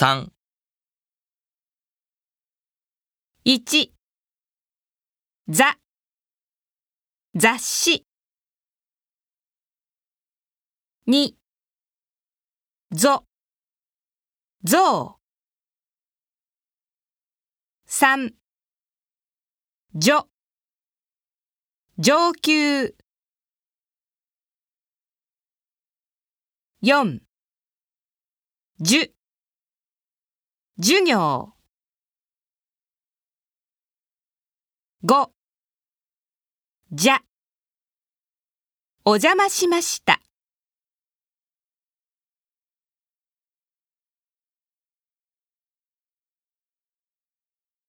3、1ざ。雑誌。2ぞ。ぞう。3じょ。上級。4じゅ。授業。5じゃ。お邪魔しました。